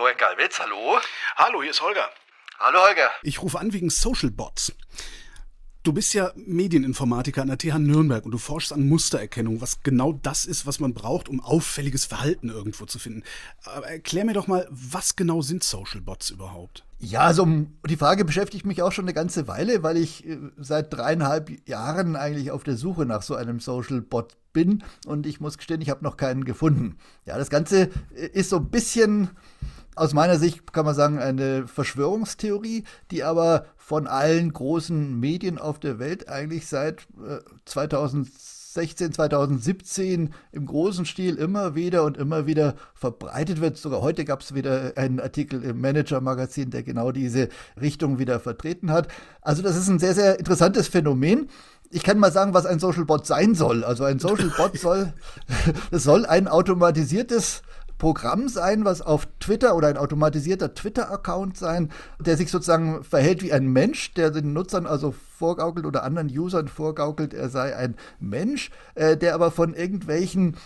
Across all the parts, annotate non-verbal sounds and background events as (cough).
Florian Galwitz, hallo. Hallo, hier ist Holger. Hallo Holger. Ich rufe an wegen Social Bots. Du bist ja Medieninformatiker an der TH Nürnberg und du forschst an Mustererkennung, was genau das ist, was man braucht, um auffälliges Verhalten irgendwo zu finden. Aber erklär mir doch mal, was genau sind Social Bots überhaupt? Ja, also die Frage beschäftigt mich auch schon eine ganze Weile, weil ich äh, seit dreieinhalb Jahren eigentlich auf der Suche nach so einem Social Bot bin und ich muss gestehen, ich habe noch keinen gefunden. Ja, das Ganze äh, ist so ein bisschen aus meiner Sicht kann man sagen, eine Verschwörungstheorie, die aber von allen großen Medien auf der Welt eigentlich seit äh, 2016, 2017 im großen Stil immer wieder und immer wieder verbreitet wird. Sogar heute gab es wieder einen Artikel im Manager-Magazin, der genau diese Richtung wieder vertreten hat. Also das ist ein sehr, sehr interessantes Phänomen ich kann mal sagen, was ein Social Bot sein soll. Also ein Social Bot (laughs) soll, das (laughs) soll ein automatisiertes Programm sein, was auf Twitter oder ein automatisierter Twitter-Account sein, der sich sozusagen verhält wie ein Mensch, der den Nutzern also vorgaukelt oder anderen Usern vorgaukelt, er sei ein Mensch, äh, der aber von irgendwelchen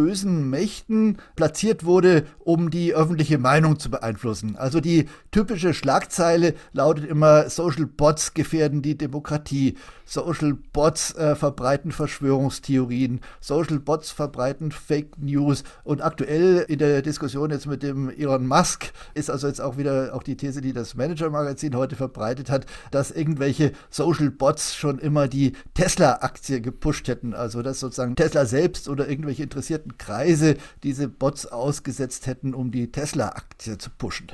bösen Mächten platziert wurde, um die öffentliche Meinung zu beeinflussen. Also die typische Schlagzeile lautet immer, Social Bots gefährden die Demokratie. Social Bots äh, verbreiten Verschwörungstheorien, Social Bots verbreiten Fake News und aktuell in der Diskussion jetzt mit dem Elon Musk ist also jetzt auch wieder auch die These, die das Manager Magazin heute verbreitet hat, dass irgendwelche Social Bots schon immer die Tesla-Aktie gepusht hätten, also dass sozusagen Tesla selbst oder irgendwelche interessierten Kreise diese Bots ausgesetzt hätten, um die Tesla-Aktie zu pushen.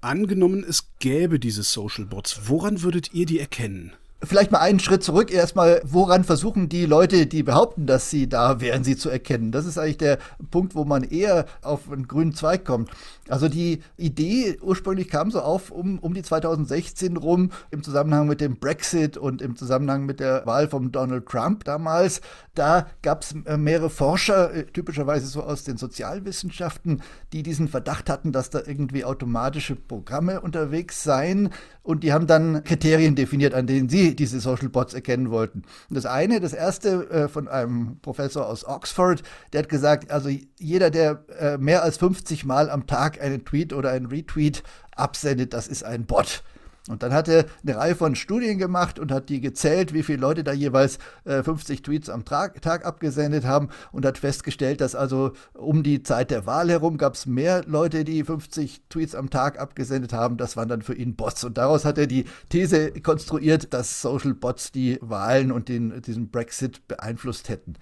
Angenommen, es gäbe diese Social Bots, woran würdet ihr die erkennen? Vielleicht mal einen Schritt zurück. Erstmal, woran versuchen die Leute, die behaupten, dass sie da wären, sie zu erkennen? Das ist eigentlich der Punkt, wo man eher auf einen grünen Zweig kommt. Also die Idee ursprünglich kam so auf um, um die 2016 rum im Zusammenhang mit dem Brexit und im Zusammenhang mit der Wahl von Donald Trump damals. Da gab es äh, mehrere Forscher, äh, typischerweise so aus den Sozialwissenschaften, die diesen Verdacht hatten, dass da irgendwie automatische Programme unterwegs seien. Und die haben dann Kriterien definiert, an denen sie diese Social Bots erkennen wollten. Und das eine, das erste äh, von einem Professor aus Oxford, der hat gesagt, also jeder, der äh, mehr als 50 Mal am Tag Tag einen Tweet oder einen Retweet absendet, das ist ein Bot. Und dann hat er eine Reihe von Studien gemacht und hat die gezählt, wie viele Leute da jeweils äh, 50 Tweets am Tag, Tag, abgesendet haben und hat festgestellt, dass also um die Zeit der Wahl herum gab es mehr Leute, die 50 Tweets am Tag abgesendet haben. Das waren dann für ihn Bots. Und daraus hat er die These konstruiert, dass Social Bots die Wahlen und den, diesen Brexit beeinflusst hätten.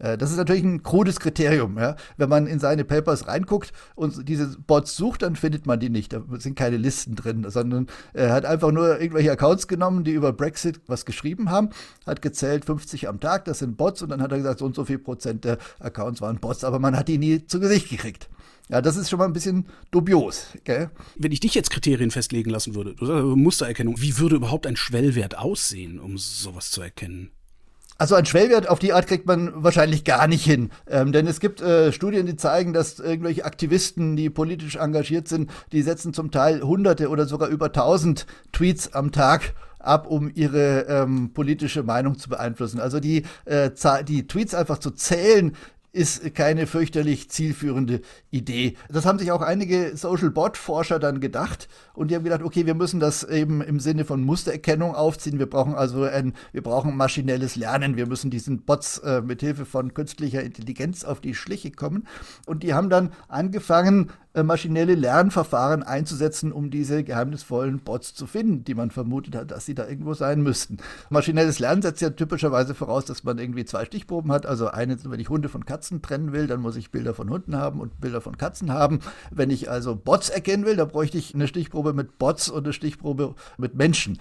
Äh, das ist natürlich ein krudes Kriterium. Ja? Wenn man in seine Papers reinguckt und diese Bots sucht, dann findet man die nicht. Da sind keine Listen drin, sondern er hat einfach nur irgendwelche Accounts genommen, die über Brexit was geschrieben haben, hat gezählt 50 am Tag, das sind Bots und dann hat er gesagt, so und so viel Prozent der Accounts waren Bots, aber man hat die nie zu Gesicht gekriegt. Ja, das ist schon mal ein bisschen dubios. Gell? Wenn ich dich jetzt Kriterien festlegen lassen würde, Mustererkennung, wie würde überhaupt ein Schwellwert aussehen, um sowas zu erkennen? Also ein Schwellwert auf die Art kriegt man wahrscheinlich gar nicht hin. Ähm, denn es gibt äh, Studien, die zeigen, dass irgendwelche Aktivisten, die politisch engagiert sind, die setzen zum Teil hunderte oder sogar über tausend Tweets am Tag ab, um ihre ähm, politische Meinung zu beeinflussen. Also die, äh, die Tweets einfach zu zählen, ist keine fürchterlich zielführende Idee. Das haben sich auch einige Social Bot Forscher dann gedacht und die haben gedacht, okay, wir müssen das eben im Sinne von Mustererkennung aufziehen. Wir brauchen also ein, wir brauchen maschinelles Lernen. Wir müssen diesen Bots äh, mit Hilfe von künstlicher Intelligenz auf die Schliche kommen. Und die haben dann angefangen, äh, maschinelle Lernverfahren einzusetzen, um diese geheimnisvollen Bots zu finden, die man vermutet hat, dass sie da irgendwo sein müssten. Maschinelles Lernen setzt ja typischerweise voraus, dass man irgendwie zwei Stichproben hat. Also eine, wenn ich Hunde von Katzen trennen will, dann muss ich Bilder von Hunden haben und Bilder von Katzen haben. Wenn ich also Bots erkennen will, dann bräuchte ich eine Stichprobe mit Bots und eine Stichprobe mit Menschen.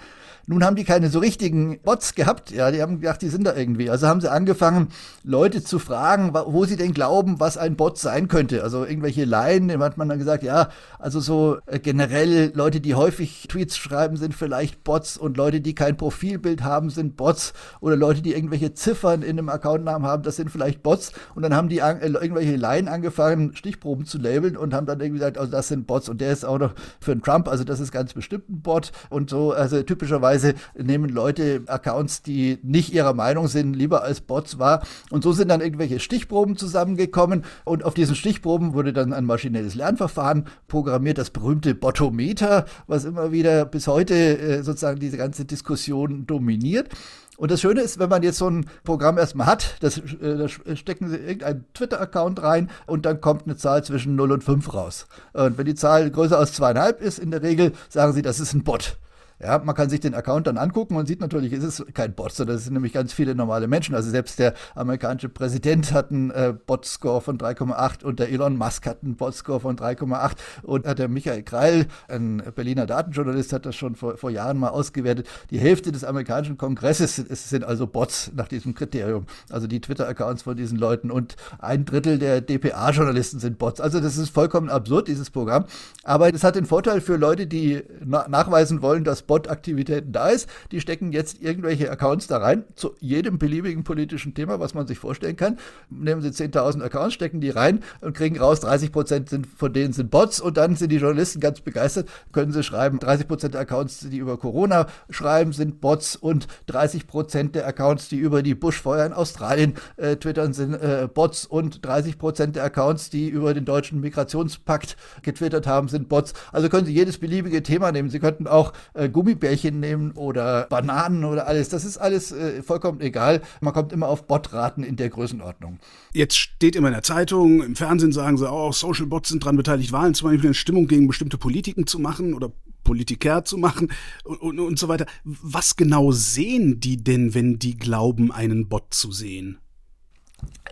Nun haben die keine so richtigen Bots gehabt. Ja, die haben gedacht, die sind da irgendwie. Also haben sie angefangen, Leute zu fragen, wo sie denn glauben, was ein Bot sein könnte. Also irgendwelche Laien, dem hat man dann gesagt, ja, also so äh, generell Leute, die häufig Tweets schreiben, sind vielleicht Bots und Leute, die kein Profilbild haben, sind Bots oder Leute, die irgendwelche Ziffern in einem Accountnamen haben, das sind vielleicht Bots. Und dann haben die an, äh, irgendwelche Laien angefangen, Stichproben zu labeln und haben dann irgendwie gesagt, also das sind Bots und der ist auch noch für einen Trump, also das ist ganz bestimmt ein Bot und so. Also typischerweise nehmen Leute Accounts, die nicht ihrer Meinung sind, lieber als Bots wahr. Und so sind dann irgendwelche Stichproben zusammengekommen und auf diesen Stichproben wurde dann ein maschinelles Lernverfahren programmiert, das berühmte Botometer, was immer wieder bis heute äh, sozusagen diese ganze Diskussion dominiert. Und das Schöne ist, wenn man jetzt so ein Programm erstmal hat, das, äh, da stecken Sie irgendeinen Twitter-Account rein und dann kommt eine Zahl zwischen 0 und 5 raus. Und wenn die Zahl größer als zweieinhalb ist, in der Regel sagen Sie, das ist ein Bot. Ja, man kann sich den Account dann angucken und sieht natürlich, es ist kein Bot, sondern es sind nämlich ganz viele normale Menschen. Also selbst der amerikanische Präsident hat einen äh, Bot-Score von 3,8 und der Elon Musk hat einen Bot-Score von 3,8 und der Michael Kreil, ein Berliner Datenjournalist, hat das schon vor, vor Jahren mal ausgewertet. Die Hälfte des amerikanischen Kongresses sind, sind also Bots nach diesem Kriterium. Also die Twitter-Accounts von diesen Leuten und ein Drittel der DPA-Journalisten sind Bots. Also das ist vollkommen absurd, dieses Programm. Aber das hat den Vorteil für Leute, die na nachweisen wollen, dass Bot-Aktivitäten da ist. Die stecken jetzt irgendwelche Accounts da rein, zu jedem beliebigen politischen Thema, was man sich vorstellen kann. Nehmen Sie 10.000 Accounts, stecken die rein und kriegen raus, 30 Prozent von denen sind Bots und dann sind die Journalisten ganz begeistert, können sie schreiben, 30 Prozent der Accounts, die über Corona schreiben, sind Bots und 30 Prozent der Accounts, die über die Buschfeuer in Australien äh, twittern, sind äh, Bots und 30 Prozent der Accounts, die über den deutschen Migrationspakt getwittert haben, sind Bots. Also können Sie jedes beliebige Thema nehmen. Sie könnten auch äh, Gummibärchen nehmen oder Bananen oder alles. Das ist alles äh, vollkommen egal. Man kommt immer auf Botraten in der Größenordnung. Jetzt steht immer in der Zeitung, im Fernsehen sagen sie auch, Social Bots sind daran beteiligt, Wahlen zum Beispiel in Stimmung gegen bestimmte Politiken zu machen oder Politiker zu machen und, und, und so weiter. Was genau sehen die denn, wenn die glauben, einen Bot zu sehen?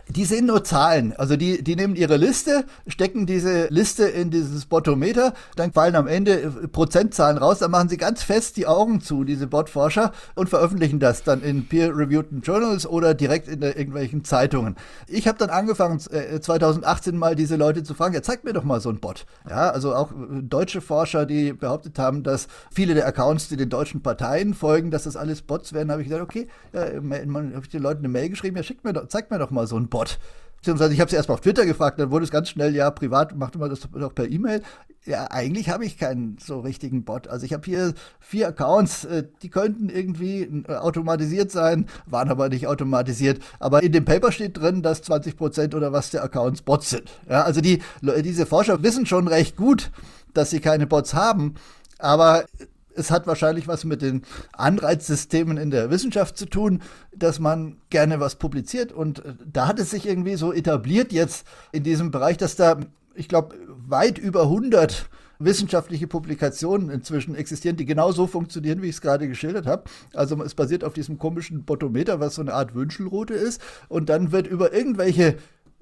Die sehen nur Zahlen. Also die, die nehmen ihre Liste, stecken diese Liste in dieses Botometer, dann fallen am Ende äh, Prozentzahlen raus, dann machen sie ganz fest die Augen zu, diese Botforscher, und veröffentlichen das dann in peer-reviewed Journals oder direkt in irgendwelchen Zeitungen. Ich habe dann angefangen, 2018 äh, mal diese Leute zu fragen, ja, zeigt mir doch mal so ein Bot. Ja, also auch äh, deutsche Forscher, die behauptet haben, dass viele der Accounts, die den deutschen Parteien folgen, dass das alles Bots werden, habe ich gesagt, okay, ja, habe ich den Leuten eine Mail geschrieben, ja, schickt mir doch, zeigt mir doch mal so ein Bot. Bot. Beziehungsweise ich habe es erst mal auf Twitter gefragt, dann wurde es ganz schnell, ja, privat, machte man das doch per E-Mail. Ja, eigentlich habe ich keinen so richtigen Bot. Also ich habe hier vier Accounts, äh, die könnten irgendwie äh, automatisiert sein, waren aber nicht automatisiert. Aber in dem Paper steht drin, dass 20 Prozent oder was der Accounts Bots sind. Ja, also die, diese Forscher wissen schon recht gut, dass sie keine Bots haben. Aber es hat wahrscheinlich was mit den Anreizsystemen in der Wissenschaft zu tun, dass man gerne was publiziert. Und äh, da hat es sich irgendwie so etabliert jetzt in diesem Bereich, dass da, ich glaube, weit über 100 wissenschaftliche Publikationen inzwischen existieren, die genau so funktionieren, wie ich es gerade geschildert habe. Also es basiert auf diesem komischen Botometer, was so eine Art Wünschelroute ist. Und dann wird über irgendwelche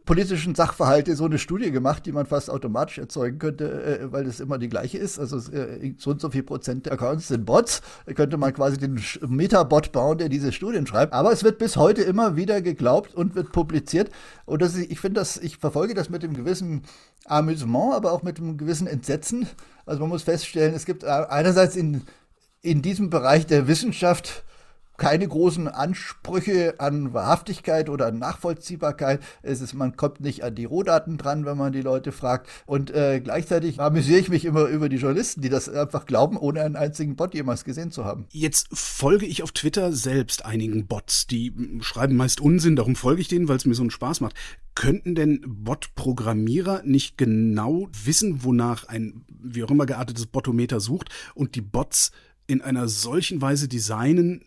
politischen Sachverhalte so eine Studie gemacht, die man fast automatisch erzeugen könnte, äh, weil das immer die gleiche ist. Also äh, so und so viel Prozent der Accounts sind Bots. Da könnte man quasi den Metabot bauen, der diese Studien schreibt. Aber es wird bis heute immer wieder geglaubt und wird publiziert. Und das, ich finde das, ich verfolge das mit einem gewissen Amüsement, aber auch mit einem gewissen Entsetzen. Also man muss feststellen, es gibt einerseits in, in diesem Bereich der Wissenschaft keine großen Ansprüche an Wahrhaftigkeit oder Nachvollziehbarkeit. Es ist, man kommt nicht an die Rohdaten dran, wenn man die Leute fragt. Und äh, gleichzeitig amüsiere ich mich immer über die Journalisten, die das einfach glauben, ohne einen einzigen Bot jemals gesehen zu haben. Jetzt folge ich auf Twitter selbst einigen Bots, die schreiben meist Unsinn, darum folge ich denen, weil es mir so einen Spaß macht. Könnten denn Bot-Programmierer nicht genau wissen, wonach ein wie auch immer geartetes Botometer sucht und die Bots in einer solchen Weise designen,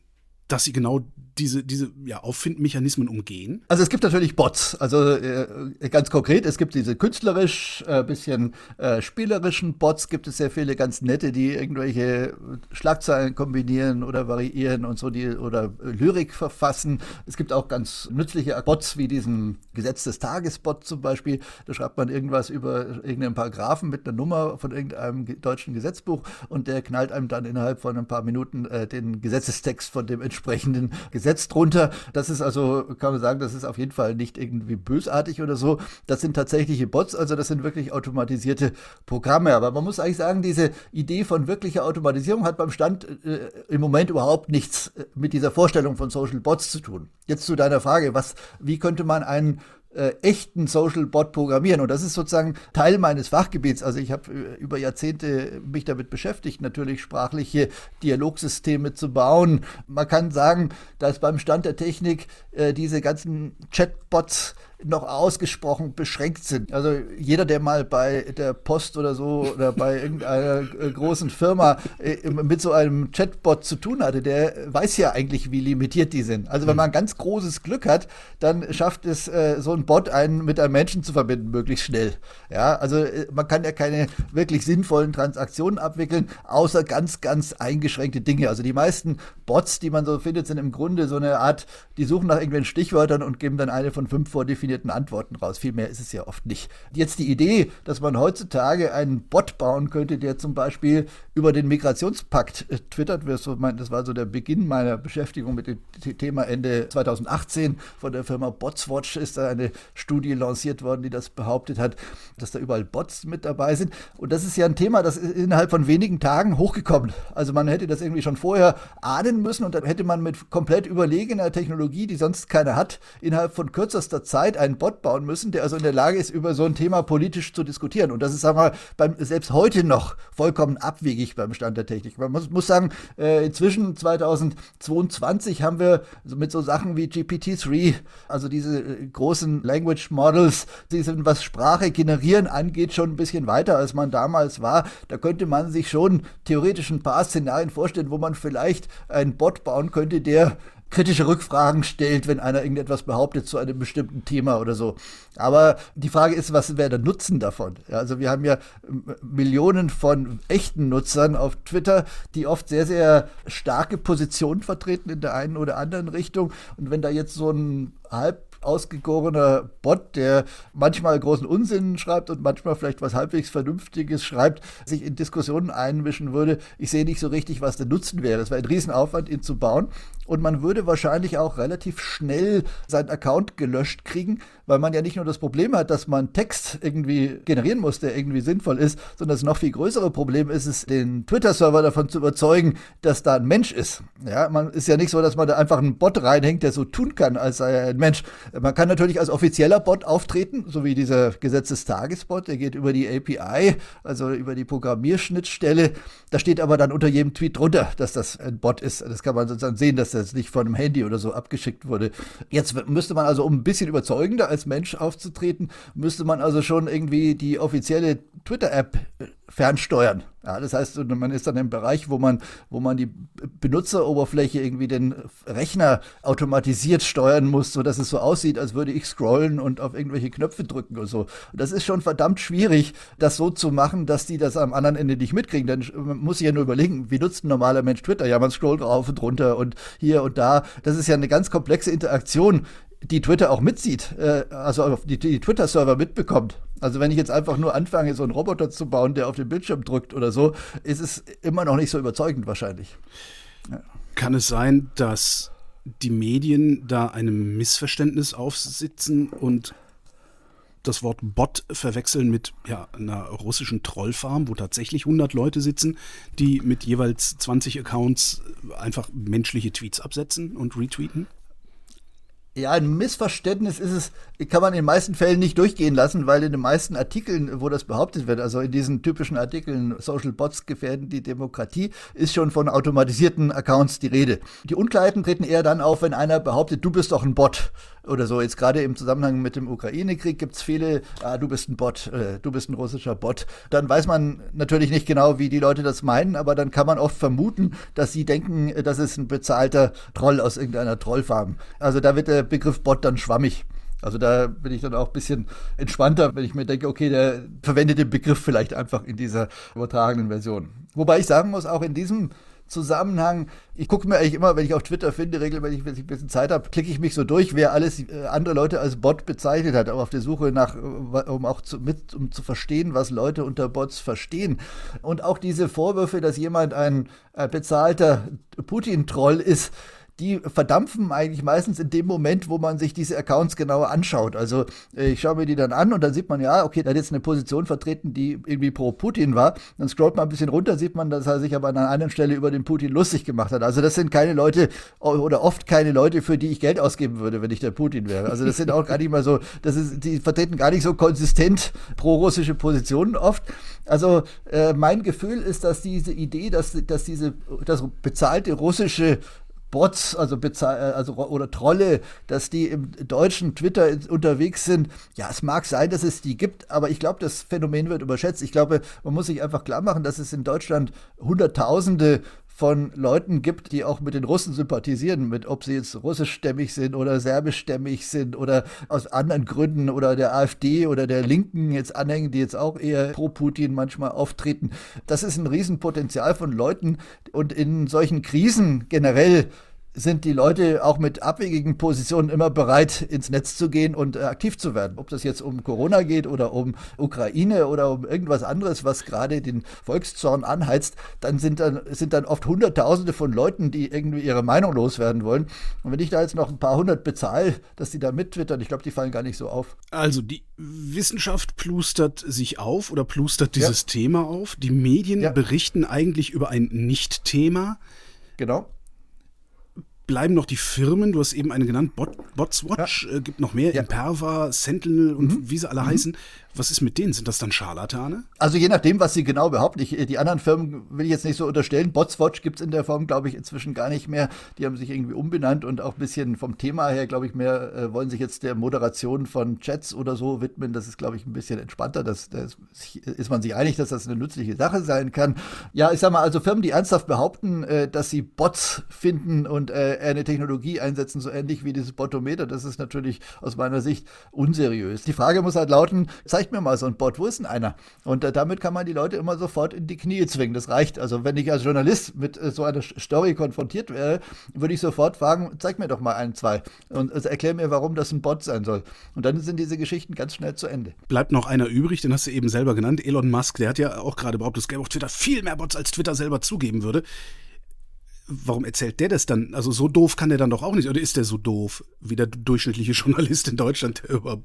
dass sie genau diese, diese ja, Auffindmechanismen umgehen? Also es gibt natürlich Bots. Also äh, ganz konkret, es gibt diese künstlerisch, äh, bisschen äh, spielerischen Bots, gibt es sehr viele ganz nette, die irgendwelche Schlagzeilen kombinieren oder variieren und so, die oder Lyrik verfassen. Es gibt auch ganz nützliche Bots wie diesen Gesetz des Tages-Bot zum Beispiel. Da schreibt man irgendwas über irgendeinen Paragraphen mit einer Nummer von irgendeinem deutschen Gesetzbuch und der knallt einem dann innerhalb von ein paar Minuten äh, den Gesetzestext von dem entsprechenden Gesetz Gesetz drunter. Das ist also, kann man sagen, das ist auf jeden Fall nicht irgendwie bösartig oder so. Das sind tatsächliche Bots, also das sind wirklich automatisierte Programme. Aber man muss eigentlich sagen, diese Idee von wirklicher Automatisierung hat beim Stand äh, im Moment überhaupt nichts äh, mit dieser Vorstellung von Social Bots zu tun. Jetzt zu deiner Frage, was, wie könnte man einen äh, echten Social Bot programmieren. Und das ist sozusagen Teil meines Fachgebiets. Also ich habe äh, über Jahrzehnte mich damit beschäftigt, natürlich sprachliche Dialogsysteme zu bauen. Man kann sagen, dass beim Stand der Technik äh, diese ganzen Chatbots noch ausgesprochen beschränkt sind. Also jeder, der mal bei der Post oder so oder bei irgendeiner äh, großen Firma äh, mit so einem Chatbot zu tun hatte, der weiß ja eigentlich, wie limitiert die sind. Also wenn mhm. man ganz großes Glück hat, dann schafft es äh, so ein Bot einen mit einem Menschen zu verbinden, möglichst schnell. Ja, also man kann ja keine wirklich sinnvollen Transaktionen abwickeln, außer ganz, ganz eingeschränkte Dinge. Also die meisten Bots, die man so findet, sind im Grunde so eine Art, die suchen nach irgendwelchen Stichwörtern und geben dann eine von fünf vordefinierte definierten Antworten raus. Viel mehr ist es ja oft nicht. Jetzt die Idee, dass man heutzutage einen Bot bauen könnte, der zum Beispiel über den Migrationspakt äh, twittert, das war so der Beginn meiner Beschäftigung mit dem Thema Ende 2018. Von der Firma Botswatch ist da eine Studie lanciert worden, die das behauptet hat, dass da überall Bots mit dabei sind. Und das ist ja ein Thema, das ist innerhalb von wenigen Tagen hochgekommen. Also man hätte das irgendwie schon vorher ahnen müssen und dann hätte man mit komplett überlegener Technologie, die sonst keiner hat, innerhalb von kürzester Zeit einen Bot bauen müssen, der also in der Lage ist, über so ein Thema politisch zu diskutieren. Und das ist, sagen wir mal, beim, selbst heute noch vollkommen abwegig beim Stand der Technik. Man muss, muss sagen, äh, inzwischen 2022 haben wir mit so Sachen wie GPT-3, also diese äh, großen Language Models, die sind, was Sprache generieren angeht, schon ein bisschen weiter, als man damals war. Da könnte man sich schon theoretisch ein paar Szenarien vorstellen, wo man vielleicht einen Bot bauen könnte, der kritische Rückfragen stellt, wenn einer irgendetwas behauptet zu einem bestimmten Thema oder so. Aber die Frage ist, was wäre der Nutzen davon? Ja, also wir haben ja Millionen von echten Nutzern auf Twitter, die oft sehr, sehr starke Positionen vertreten in der einen oder anderen Richtung. Und wenn da jetzt so ein halb ausgegorener Bot, der manchmal großen Unsinn schreibt und manchmal vielleicht was halbwegs Vernünftiges schreibt, sich in Diskussionen einmischen würde. Ich sehe nicht so richtig, was der Nutzen wäre. Es wäre ein Riesenaufwand, ihn zu bauen. Und man würde wahrscheinlich auch relativ schnell seinen Account gelöscht kriegen, weil man ja nicht nur das Problem hat, dass man Text irgendwie generieren muss, der irgendwie sinnvoll ist, sondern das noch viel größere Problem ist es, den Twitter-Server davon zu überzeugen, dass da ein Mensch ist. Ja, man ist ja nicht so, dass man da einfach einen Bot reinhängt, der so tun kann, als sei er ein Mensch. Man kann natürlich als offizieller Bot auftreten, so wie dieser Gesetzestagesbot, der geht über die API, also über die Programmierschnittstelle. Da steht aber dann unter jedem Tweet drunter, dass das ein Bot ist. Das kann man sozusagen sehen, dass das nicht von einem Handy oder so abgeschickt wurde. Jetzt müsste man also, um ein bisschen überzeugender als Mensch aufzutreten, müsste man also schon irgendwie die offizielle Twitter-App fernsteuern. Ja, das heißt, man ist dann im Bereich, wo man, wo man die Benutzeroberfläche irgendwie den Rechner automatisiert steuern muss, so dass es so aussieht, als würde ich scrollen und auf irgendwelche Knöpfe drücken oder so. Und das ist schon verdammt schwierig, das so zu machen, dass die das am anderen Ende nicht mitkriegen. Denn man muss sich ja nur überlegen, wie nutzt ein normaler Mensch Twitter? Ja, man scrollt rauf und runter und hier und da. Das ist ja eine ganz komplexe Interaktion, die Twitter auch mitzieht, äh, also die, die Twitter-Server mitbekommt. Also wenn ich jetzt einfach nur anfange, so einen Roboter zu bauen, der auf den Bildschirm drückt oder so, ist es immer noch nicht so überzeugend wahrscheinlich. Ja. Kann es sein, dass die Medien da einem Missverständnis aufsitzen und das Wort Bot verwechseln mit ja, einer russischen Trollfarm, wo tatsächlich 100 Leute sitzen, die mit jeweils 20 Accounts einfach menschliche Tweets absetzen und retweeten? Ja, ein Missverständnis ist es, kann man in den meisten Fällen nicht durchgehen lassen, weil in den meisten Artikeln, wo das behauptet wird, also in diesen typischen Artikeln, Social Bots gefährden die Demokratie, ist schon von automatisierten Accounts die Rede. Die Unklarheiten treten eher dann auf, wenn einer behauptet, du bist doch ein Bot oder so. Jetzt gerade im Zusammenhang mit dem Ukraine-Krieg gibt es viele, ah, du bist ein Bot, äh, du bist ein russischer Bot. Dann weiß man natürlich nicht genau, wie die Leute das meinen, aber dann kann man oft vermuten, dass sie denken, das ist ein bezahlter Troll aus irgendeiner Trollfarm. Also da wird der Begriff Bot dann schwammig. Also da bin ich dann auch ein bisschen entspannter, wenn ich mir denke, okay, der verwendet den Begriff vielleicht einfach in dieser übertragenen Version. Wobei ich sagen muss, auch in diesem Zusammenhang. Ich gucke mir eigentlich immer, wenn ich auf Twitter finde, regelmäßig, wenn ich ein bisschen Zeit habe, klicke ich mich so durch, wer alles äh, andere Leute als Bot bezeichnet hat, aber auf der Suche nach, äh, um auch zu, mit, um zu verstehen, was Leute unter Bots verstehen. Und auch diese Vorwürfe, dass jemand ein, ein bezahlter Putin-Troll ist, die verdampfen eigentlich meistens in dem Moment, wo man sich diese Accounts genauer anschaut. Also äh, ich schaue mir die dann an und dann sieht man, ja, okay, da hat jetzt eine Position vertreten, die irgendwie pro Putin war. Dann scrollt man ein bisschen runter, sieht man, dass er sich aber an einer anderen Stelle über den Putin lustig gemacht hat. Also das sind keine Leute oder oft keine Leute, für die ich Geld ausgeben würde, wenn ich der Putin wäre. Also das sind auch gar nicht mal so, das ist, die vertreten gar nicht so konsistent pro-russische Positionen oft. Also äh, mein Gefühl ist, dass diese Idee, dass, dass diese das bezahlte russische Bots, also, äh, also oder Trolle, dass die im deutschen Twitter unterwegs sind. Ja, es mag sein, dass es die gibt, aber ich glaube, das Phänomen wird überschätzt. Ich glaube, man muss sich einfach klar machen, dass es in Deutschland Hunderttausende von Leuten gibt, die auch mit den Russen sympathisieren, mit ob sie jetzt russischstämmig sind oder serbischstämmig sind oder aus anderen Gründen oder der AfD oder der Linken jetzt anhängen, die jetzt auch eher pro Putin manchmal auftreten. Das ist ein Riesenpotenzial von Leuten und in solchen Krisen generell sind die Leute auch mit abwegigen Positionen immer bereit, ins Netz zu gehen und äh, aktiv zu werden. Ob das jetzt um Corona geht oder um Ukraine oder um irgendwas anderes, was gerade den Volkszorn anheizt, dann sind dann, sind dann oft Hunderttausende von Leuten, die irgendwie ihre Meinung loswerden wollen. Und wenn ich da jetzt noch ein paar hundert bezahle, dass die da mittwittern, ich glaube, die fallen gar nicht so auf. Also die Wissenschaft plustert sich auf oder plustert dieses ja. Thema auf. Die Medien ja. berichten eigentlich über ein Nicht-Thema. Genau bleiben noch die Firmen, du hast eben eine genannt, Bot, Botswatch, ja. äh, gibt noch mehr, ja. Imperva, Sentinel und mhm. wie sie alle mhm. heißen. Was ist mit denen? Sind das dann Scharlatane? Also je nachdem, was sie genau behaupten. Ich, die anderen Firmen will ich jetzt nicht so unterstellen. Botswatch gibt es in der Form, glaube ich, inzwischen gar nicht mehr. Die haben sich irgendwie umbenannt und auch ein bisschen vom Thema her, glaube ich, mehr äh, wollen sich jetzt der Moderation von Chats oder so widmen. Das ist, glaube ich, ein bisschen entspannter. Das, das ist man sich einig, dass das eine nützliche Sache sein kann. Ja, ich sag mal, also Firmen, die ernsthaft behaupten, äh, dass sie Bots finden und äh, eine Technologie einsetzen, so ähnlich wie dieses Botometer, das ist natürlich aus meiner Sicht unseriös. Die Frage muss halt lauten, zeigt mir mal so ein Bot, wo ist denn einer? Und äh, damit kann man die Leute immer sofort in die Knie zwingen. Das reicht. Also wenn ich als Journalist mit äh, so einer Story konfrontiert wäre, würde ich sofort fragen, zeig mir doch mal ein, zwei und äh, erklär mir, warum das ein Bot sein soll. Und dann sind diese Geschichten ganz schnell zu Ende. Bleibt noch einer übrig, den hast du eben selber genannt, Elon Musk. Der hat ja auch gerade behauptet, es gäbe auf Twitter viel mehr Bots, als Twitter selber zugeben würde warum erzählt der das dann? Also so doof kann der dann doch auch nicht. Oder ist der so doof wie der durchschnittliche (laughs) Journalist in Deutschland, der über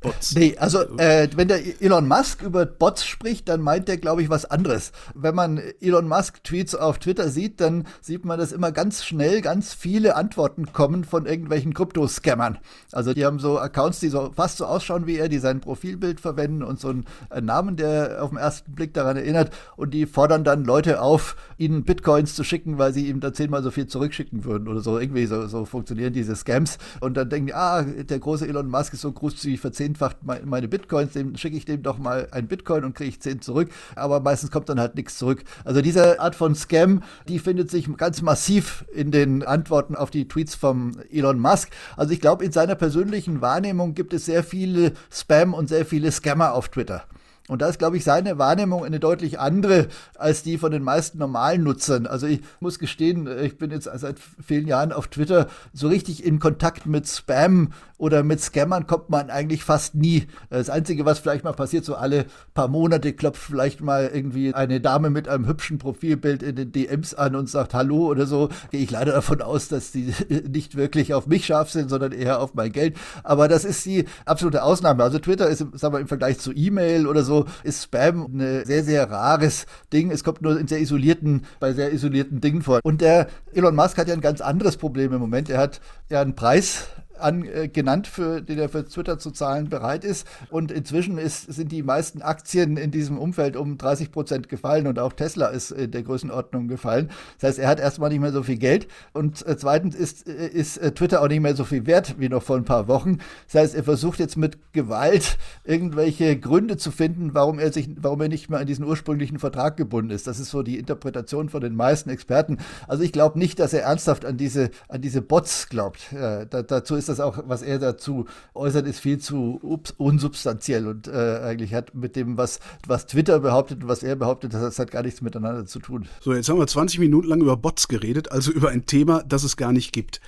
Bots. Nee, also äh, wenn der Elon Musk über Bots spricht, dann meint der, glaube ich, was anderes. Wenn man Elon Musk Tweets auf Twitter sieht, dann sieht man, dass immer ganz schnell ganz viele Antworten kommen von irgendwelchen Krypto-Scammern. Also die haben so Accounts, die so fast so ausschauen wie er, die sein Profilbild verwenden und so einen, einen Namen, der auf den ersten Blick daran erinnert. Und die fordern dann Leute auf, ihnen Bitcoins zu schicken, weil sie ihm da zehnmal so viel zurückschicken würden oder so. Irgendwie so, so funktionieren diese Scams. Und dann denken die, ah, der große Elon Musk ist so großzügig für 10 verzehnfacht meine Bitcoins, dem schicke ich dem doch mal ein Bitcoin und kriege ich 10 zurück. Aber meistens kommt dann halt nichts zurück. Also diese Art von Scam, die findet sich ganz massiv in den Antworten auf die Tweets von Elon Musk. Also ich glaube, in seiner persönlichen Wahrnehmung gibt es sehr viele Spam und sehr viele Scammer auf Twitter. Und da ist, glaube ich, seine Wahrnehmung eine deutlich andere als die von den meisten normalen Nutzern. Also ich muss gestehen, ich bin jetzt seit vielen Jahren auf Twitter so richtig in Kontakt mit Spam oder mit Scammern kommt man eigentlich fast nie. Das Einzige, was vielleicht mal passiert, so alle paar Monate klopft vielleicht mal irgendwie eine Dame mit einem hübschen Profilbild in den DMs an und sagt Hallo oder so. Gehe ich leider davon aus, dass die (laughs) nicht wirklich auf mich scharf sind, sondern eher auf mein Geld. Aber das ist die absolute Ausnahme. Also Twitter ist, sagen wir, im Vergleich zu E-Mail oder so, ist Spam ein sehr, sehr rares Ding. Es kommt nur in sehr isolierten, bei sehr isolierten Dingen vor. Und der Elon Musk hat ja ein ganz anderes Problem im Moment. Er hat ja einen Preis an, äh, genannt, für, den er für Twitter zu zahlen bereit ist. Und inzwischen ist, sind die meisten Aktien in diesem Umfeld um 30 Prozent gefallen und auch Tesla ist in der Größenordnung gefallen. Das heißt, er hat erstmal nicht mehr so viel Geld und äh, zweitens ist, äh, ist Twitter auch nicht mehr so viel wert wie noch vor ein paar Wochen. Das heißt, er versucht jetzt mit Gewalt irgendwelche Gründe zu finden, warum er sich, warum er nicht mehr an diesen ursprünglichen Vertrag gebunden ist. Das ist so die Interpretation von den meisten Experten. Also ich glaube nicht, dass er ernsthaft an diese, an diese Bots glaubt. Äh, da, dazu ist das auch, was er dazu äußert, ist viel zu unsubstanziell und äh, eigentlich hat mit dem, was, was Twitter behauptet und was er behauptet, das hat gar nichts miteinander zu tun. So, jetzt haben wir 20 Minuten lang über Bots geredet, also über ein Thema, das es gar nicht gibt.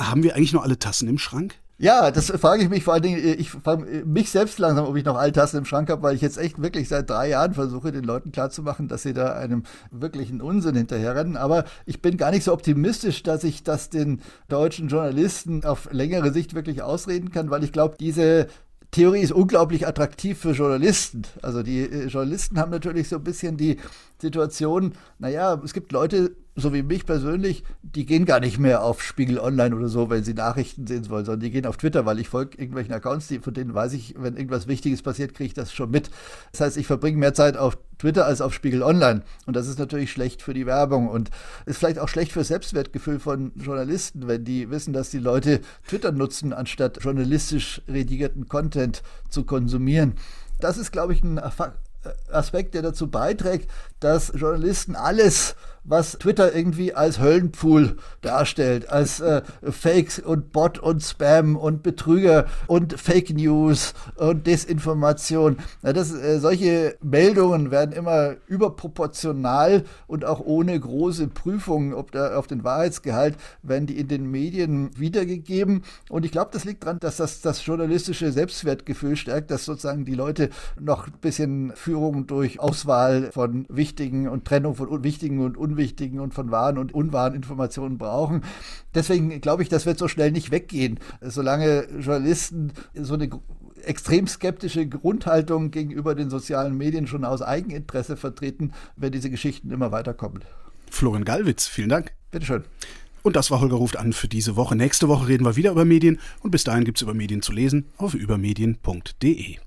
Haben wir eigentlich noch alle Tassen im Schrank? Ja, das frage ich mich vor allen Dingen, ich frage mich selbst langsam, ob ich noch Alttassen im Schrank habe, weil ich jetzt echt wirklich seit drei Jahren versuche, den Leuten klarzumachen, dass sie da einem wirklichen Unsinn hinterherrennen. Aber ich bin gar nicht so optimistisch, dass ich das den deutschen Journalisten auf längere Sicht wirklich ausreden kann, weil ich glaube, diese Theorie ist unglaublich attraktiv für Journalisten. Also die äh, Journalisten haben natürlich so ein bisschen die Situation, naja, es gibt Leute, so wie mich persönlich, die gehen gar nicht mehr auf Spiegel Online oder so, wenn sie Nachrichten sehen wollen, sondern die gehen auf Twitter, weil ich folge irgendwelchen Accounts, die, von denen weiß ich, wenn irgendwas Wichtiges passiert, kriege ich das schon mit. Das heißt, ich verbringe mehr Zeit auf Twitter als auf Spiegel Online. Und das ist natürlich schlecht für die Werbung und ist vielleicht auch schlecht für das Selbstwertgefühl von Journalisten, wenn die wissen, dass die Leute Twitter nutzen, anstatt journalistisch redigierten Content zu konsumieren. Das ist, glaube ich, ein Aspekt, der dazu beiträgt, dass Journalisten alles was Twitter irgendwie als Höllenpfuhl darstellt, als äh, Fakes und Bot und Spam und Betrüger und Fake News und Desinformation. Ja, das, äh, solche Meldungen werden immer überproportional und auch ohne große Prüfung ob da, auf den Wahrheitsgehalt werden die in den Medien wiedergegeben. Und ich glaube, das liegt daran, dass das das journalistische Selbstwertgefühl stärkt, dass sozusagen die Leute noch ein bisschen Führung durch Auswahl von wichtigen und Trennung von wichtigen und unwichtigen und von wahren und unwahren Informationen brauchen. Deswegen glaube ich, das wird so schnell nicht weggehen, solange Journalisten so eine extrem skeptische Grundhaltung gegenüber den sozialen Medien schon aus Eigeninteresse vertreten, werden diese Geschichten immer weiterkommen. Florian Gallwitz, vielen Dank. Bitteschön. Und das war Holger ruft an für diese Woche. Nächste Woche reden wir wieder über Medien und bis dahin gibt es über Medien zu lesen auf übermedien.de.